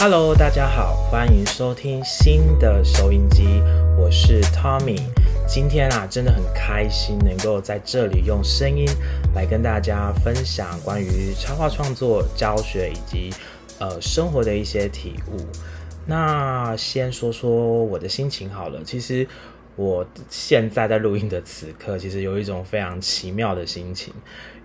Hello，大家好，欢迎收听新的收音机，我是 Tommy。今天啊，真的很开心能够在这里用声音来跟大家分享关于插画创作、教学以及呃生活的一些体悟。那先说说我的心情好了，其实。我现在在录音的此刻，其实有一种非常奇妙的心情，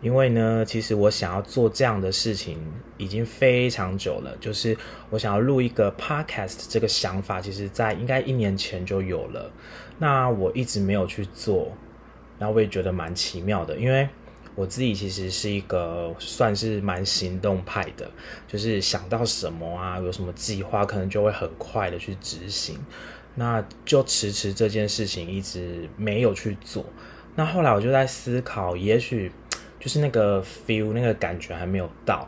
因为呢，其实我想要做这样的事情已经非常久了，就是我想要录一个 podcast 这个想法，其实在应该一年前就有了，那我一直没有去做，然后我也觉得蛮奇妙的，因为我自己其实是一个算是蛮行动派的，就是想到什么啊，有什么计划，可能就会很快的去执行。那就迟迟这件事情一直没有去做。那后来我就在思考，也许 就是那个 feel 那个感觉还没有到。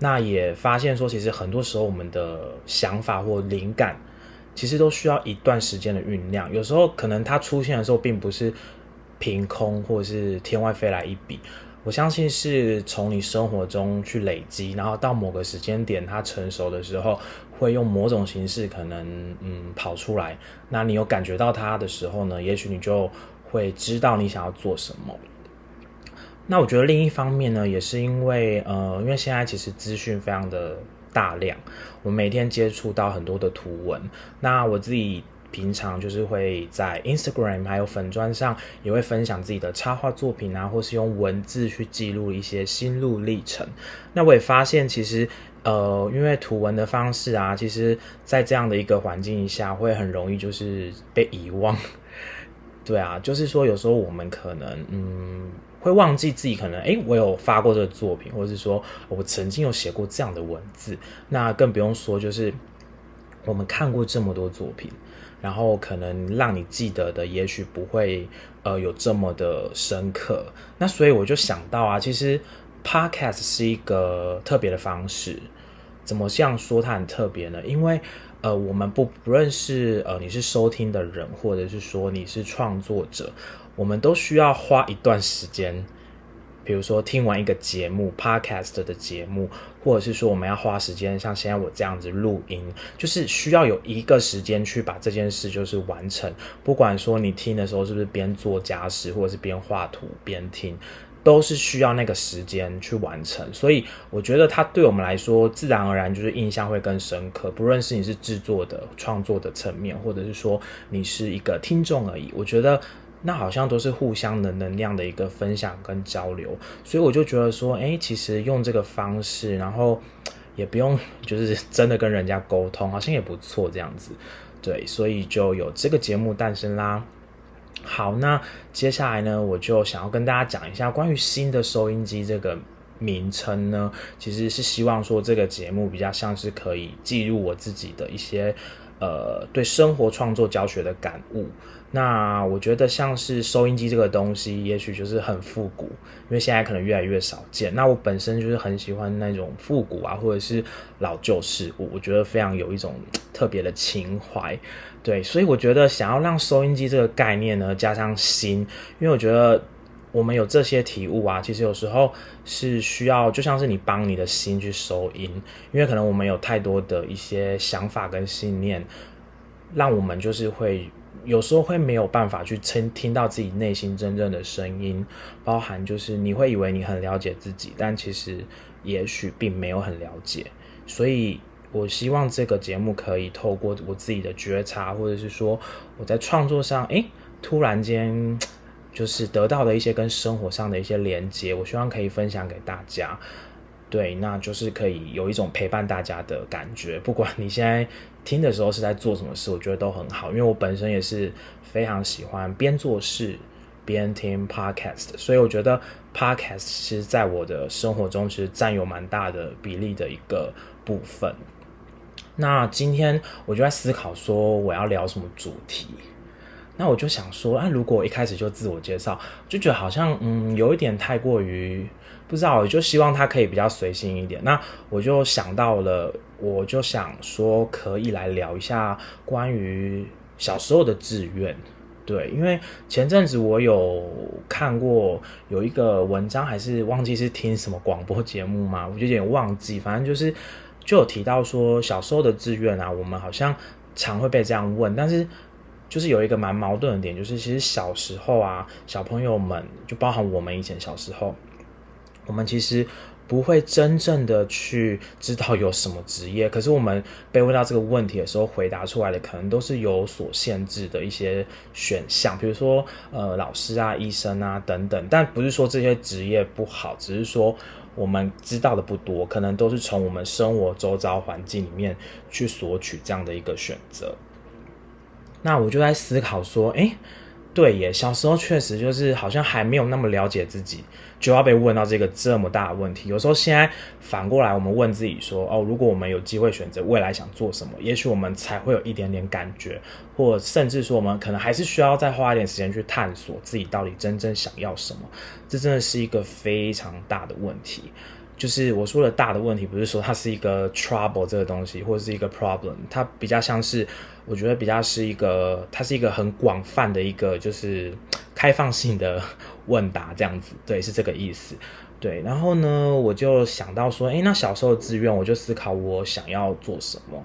那也发现说，其实很多时候我们的想法或灵感，其实都需要一段时间的酝酿。有时候可能它出现的时候，并不是凭空或者是天外飞来一笔。我相信是从你生活中去累积，然后到某个时间点它成熟的时候，会用某种形式可能嗯跑出来。那你有感觉到它的时候呢，也许你就会知道你想要做什么。那我觉得另一方面呢，也是因为呃，因为现在其实资讯非常的大量，我每天接触到很多的图文，那我自己。平常就是会在 Instagram 还有粉砖上，也会分享自己的插画作品啊，或是用文字去记录一些心路历程。那我也发现，其实呃，因为图文的方式啊，其实在这样的一个环境下，会很容易就是被遗忘。对啊，就是说有时候我们可能嗯，会忘记自己可能诶，我有发过这个作品，或者是说我曾经有写过这样的文字。那更不用说就是我们看过这么多作品。然后可能让你记得的，也许不会呃有这么的深刻。那所以我就想到啊，其实 podcast 是一个特别的方式。怎么这样说它很特别呢？因为呃我们不不认识呃你是收听的人，或者是说你是创作者，我们都需要花一段时间。比如说听完一个节目，podcast 的节目，或者是说我们要花时间，像现在我这样子录音，就是需要有一个时间去把这件事就是完成。不管说你听的时候是不是边做家事，或者是边画图边听，都是需要那个时间去完成。所以我觉得它对我们来说，自然而然就是印象会更深刻。不论是你是制作的、创作的层面，或者是说你是一个听众而已，我觉得。那好像都是互相的能量的一个分享跟交流，所以我就觉得说，哎，其实用这个方式，然后也不用就是真的跟人家沟通，好像也不错这样子，对，所以就有这个节目诞生啦。好，那接下来呢，我就想要跟大家讲一下关于新的收音机这个名称呢，其实是希望说这个节目比较像是可以记录我自己的一些呃对生活创作教学的感悟。那我觉得像是收音机这个东西，也许就是很复古，因为现在可能越来越少见。那我本身就是很喜欢那种复古啊，或者是老旧事物，我觉得非常有一种特别的情怀。对，所以我觉得想要让收音机这个概念呢加上新，因为我觉得我们有这些体悟啊，其实有时候是需要，就像是你帮你的心去收音，因为可能我们有太多的一些想法跟信念，让我们就是会。有时候会没有办法去听听到自己内心真正的声音，包含就是你会以为你很了解自己，但其实也许并没有很了解。所以我希望这个节目可以透过我自己的觉察，或者是说我在创作上，诶，突然间就是得到的一些跟生活上的一些连接，我希望可以分享给大家。对，那就是可以有一种陪伴大家的感觉。不管你现在听的时候是在做什么事，我觉得都很好。因为我本身也是非常喜欢边做事边听 podcast，所以我觉得 podcast 其实在我的生活中其实占有蛮大的比例的一个部分。那今天我就在思考说我要聊什么主题。那我就想说，啊，如果一开始就自我介绍，就觉得好像嗯有一点太过于。不知道，我就希望他可以比较随性一点。那我就想到了，我就想说可以来聊一下关于小时候的志愿。对，因为前阵子我有看过有一个文章，还是忘记是听什么广播节目嘛，我就有点忘记。反正就是就有提到说，小时候的志愿啊，我们好像常会被这样问，但是就是有一个蛮矛盾的点，就是其实小时候啊，小朋友们就包含我们以前小时候，我们其实。不会真正的去知道有什么职业，可是我们被问到这个问题的时候，回答出来的可能都是有所限制的一些选项，比如说呃老师啊、医生啊等等。但不是说这些职业不好，只是说我们知道的不多，可能都是从我们生活周遭环境里面去索取这样的一个选择。那我就在思考说，诶，对耶，小时候确实就是好像还没有那么了解自己。就要被问到这个这么大的问题。有时候现在反过来，我们问自己说：哦，如果我们有机会选择未来想做什么，也许我们才会有一点点感觉，或甚至说我们可能还是需要再花一点时间去探索自己到底真正想要什么。这真的是一个非常大的问题。就是我说的大的问题，不是说它是一个 trouble 这个东西，或者是一个 problem，它比较像是，我觉得比较是一个，它是一个很广泛的一个，就是开放性的问答这样子，对，是这个意思，对。然后呢，我就想到说，诶，那小时候的志愿，我就思考我想要做什么，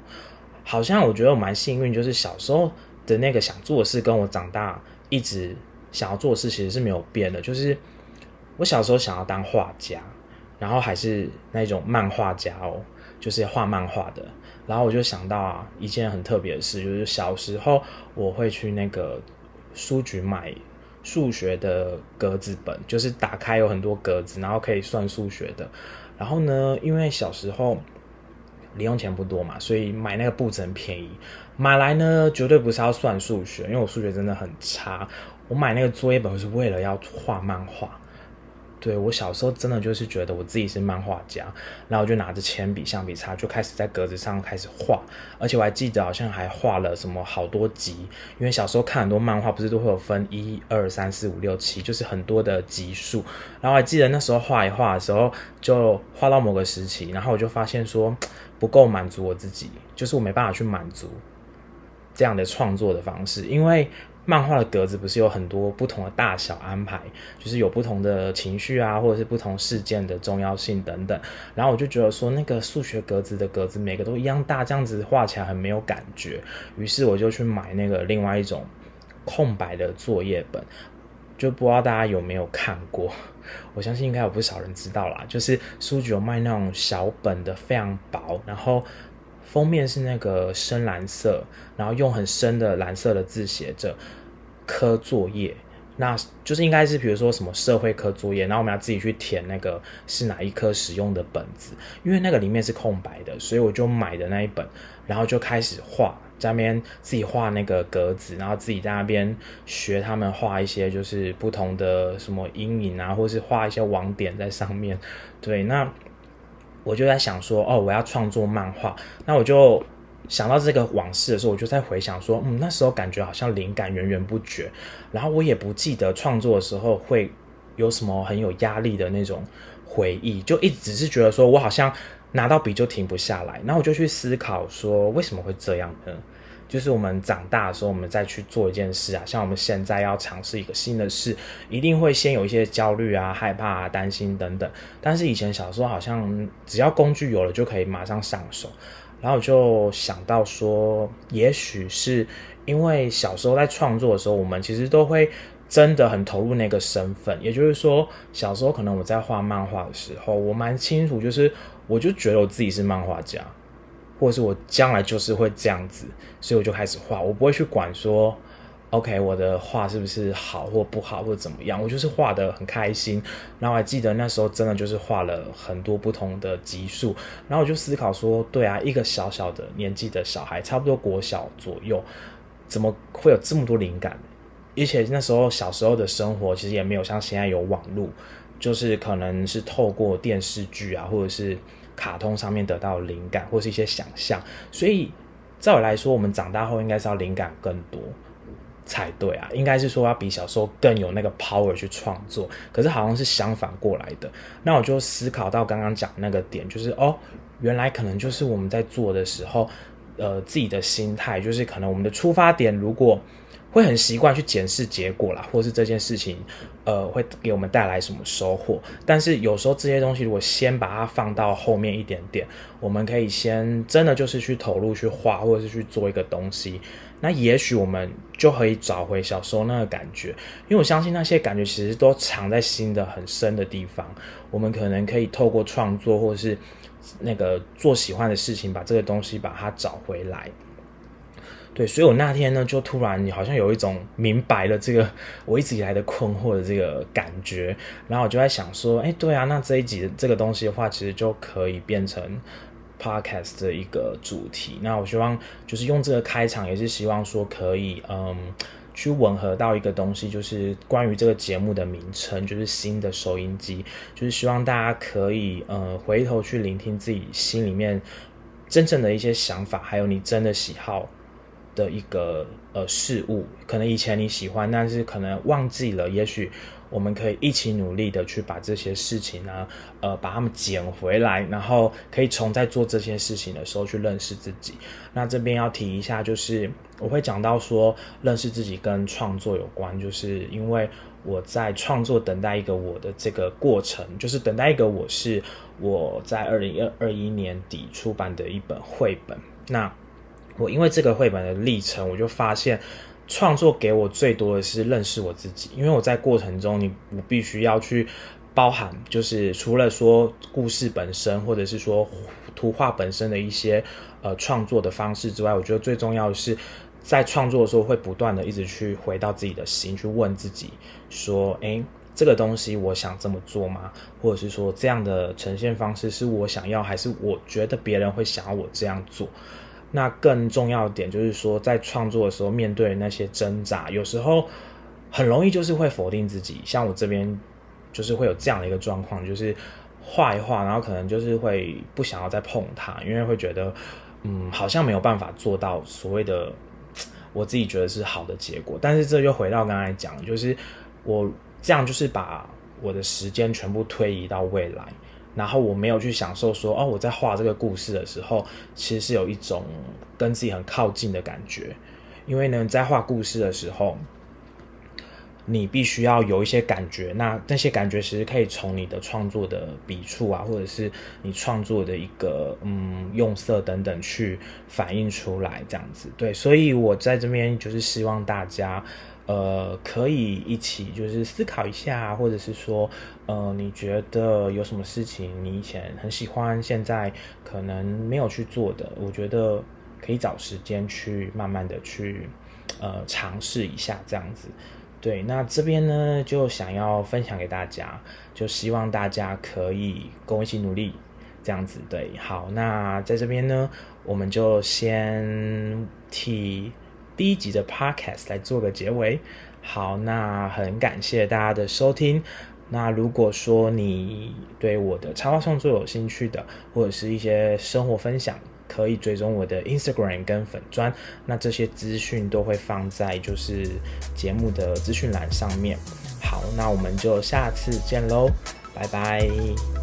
好像我觉得我蛮幸运，就是小时候的那个想做的事，跟我长大一直想要做的事，其实是没有变的，就是我小时候想要当画家。然后还是那种漫画家哦，就是画漫画的。然后我就想到啊，一件很特别的事，就是小时候我会去那个书局买数学的格子本，就是打开有很多格子，然后可以算数学的。然后呢，因为小时候零用钱不多嘛，所以买那个布子很便宜。买来呢，绝对不是要算数学，因为我数学真的很差。我买那个作业本是为了要画漫画。对我小时候真的就是觉得我自己是漫画家，然后我就拿着铅笔、橡皮擦就开始在格子上开始画，而且我还记得好像还画了什么好多集，因为小时候看很多漫画不是都会有分一二三四五六七，就是很多的集数，然后还记得那时候画一画的时候，就画到某个时期，然后我就发现说不够满足我自己，就是我没办法去满足这样的创作的方式，因为。漫画的格子不是有很多不同的大小安排，就是有不同的情绪啊，或者是不同事件的重要性等等。然后我就觉得说，那个数学格子的格子每个都一样大，这样子画起来很没有感觉。于是我就去买那个另外一种空白的作业本，就不知道大家有没有看过？我相信应该有不少人知道啦，就是书局有卖那种小本的，非常薄，然后。封面是那个深蓝色，然后用很深的蓝色的字写着“科作业”，那就是应该是比如说什么社会科作业，然后我们要自己去填那个是哪一科使用的本子，因为那个里面是空白的，所以我就买的那一本，然后就开始画，在那边自己画那个格子，然后自己在那边学他们画一些就是不同的什么阴影啊，或是画一些网点在上面，对，那。我就在想说，哦，我要创作漫画，那我就想到这个往事的时候，我就在回想说，嗯，那时候感觉好像灵感源源不绝，然后我也不记得创作的时候会有什么很有压力的那种回忆，就一直是觉得说我好像拿到笔就停不下来，然后我就去思考说，为什么会这样呢？就是我们长大的时候，我们再去做一件事啊，像我们现在要尝试一个新的事，一定会先有一些焦虑啊、害怕啊、担心等等。但是以前小时候好像只要工具有了就可以马上上手，然后我就想到说，也许是因为小时候在创作的时候，我们其实都会真的很投入那个身份。也就是说，小时候可能我在画漫画的时候，我蛮清楚，就是我就觉得我自己是漫画家。或者是我将来就是会这样子，所以我就开始画。我不会去管说，OK，我的画是不是好或不好或者怎么样，我就是画的很开心。然后还记得那时候真的就是画了很多不同的级数，然后我就思考说，对啊，一个小小的年纪的小孩，差不多国小左右，怎么会有这么多灵感？而且那时候小时候的生活其实也没有像现在有网络，就是可能是透过电视剧啊，或者是。卡通上面得到灵感或是一些想象，所以照我来说，我们长大后应该是要灵感更多才对啊，应该是说要比小时候更有那个 power 去创作。可是好像是相反过来的，那我就思考到刚刚讲那个点，就是哦，原来可能就是我们在做的时候，呃，自己的心态，就是可能我们的出发点如果会很习惯去检视结果啦，或是这件事情，呃，会给我们带来什么收获。但是有时候这些东西，如果先把它放到后面一点点，我们可以先真的就是去投入去画，或者是去做一个东西，那也许我们就可以找回小时候那个感觉。因为我相信那些感觉其实都藏在心的很深的地方，我们可能可以透过创作，或者是那个做喜欢的事情，把这个东西把它找回来。对，所以我那天呢，就突然好像有一种明白了这个我一直以来的困惑的这个感觉，然后我就在想说，哎，对啊，那这一集这个东西的话，其实就可以变成 podcast 的一个主题。那我希望就是用这个开场，也是希望说可以，嗯，去吻合到一个东西，就是关于这个节目的名称，就是新的收音机，就是希望大家可以，呃，回头去聆听自己心里面真正的一些想法，还有你真的喜好。的一个呃事物，可能以前你喜欢，但是可能忘记了。也许我们可以一起努力的去把这些事情呢，呃，把它们捡回来，然后可以从在做这些事情的时候去认识自己。那这边要提一下，就是我会讲到说，认识自己跟创作有关，就是因为我在创作等待一个我的这个过程，就是等待一个我是我在二零二二一年底出版的一本绘本。那我因为这个绘本的历程，我就发现创作给我最多的是认识我自己。因为我在过程中，你我必须要去包含，就是除了说故事本身，或者是说图画本身的一些呃创作的方式之外，我觉得最重要的是在创作的时候会不断的一直去回到自己的心，去问自己说：诶，这个东西我想这么做吗？或者是说这样的呈现方式是我想要，还是我觉得别人会想要我这样做？那更重要的点就是说，在创作的时候，面对那些挣扎，有时候很容易就是会否定自己。像我这边就是会有这样的一个状况，就是画一画，然后可能就是会不想要再碰它，因为会觉得，嗯，好像没有办法做到所谓的我自己觉得是好的结果。但是这就回到刚才讲，就是我这样就是把我的时间全部推移到未来。然后我没有去享受说哦，我在画这个故事的时候，其实是有一种跟自己很靠近的感觉。因为呢，在画故事的时候，你必须要有一些感觉。那那些感觉其实可以从你的创作的笔触啊，或者是你创作的一个嗯用色等等去反映出来，这样子。对，所以我在这边就是希望大家。呃，可以一起就是思考一下，或者是说，呃，你觉得有什么事情你以前很喜欢，现在可能没有去做的，我觉得可以找时间去慢慢的去，呃，尝试一下这样子。对，那这边呢就想要分享给大家，就希望大家可以跟我一起努力，这样子。对，好，那在这边呢，我们就先替。第一集的 podcast 来做个结尾。好，那很感谢大家的收听。那如果说你对我的插画创作有兴趣的，或者是一些生活分享，可以追踪我的 Instagram 跟粉砖。那这些资讯都会放在就是节目的资讯栏上面。好，那我们就下次见喽，拜拜。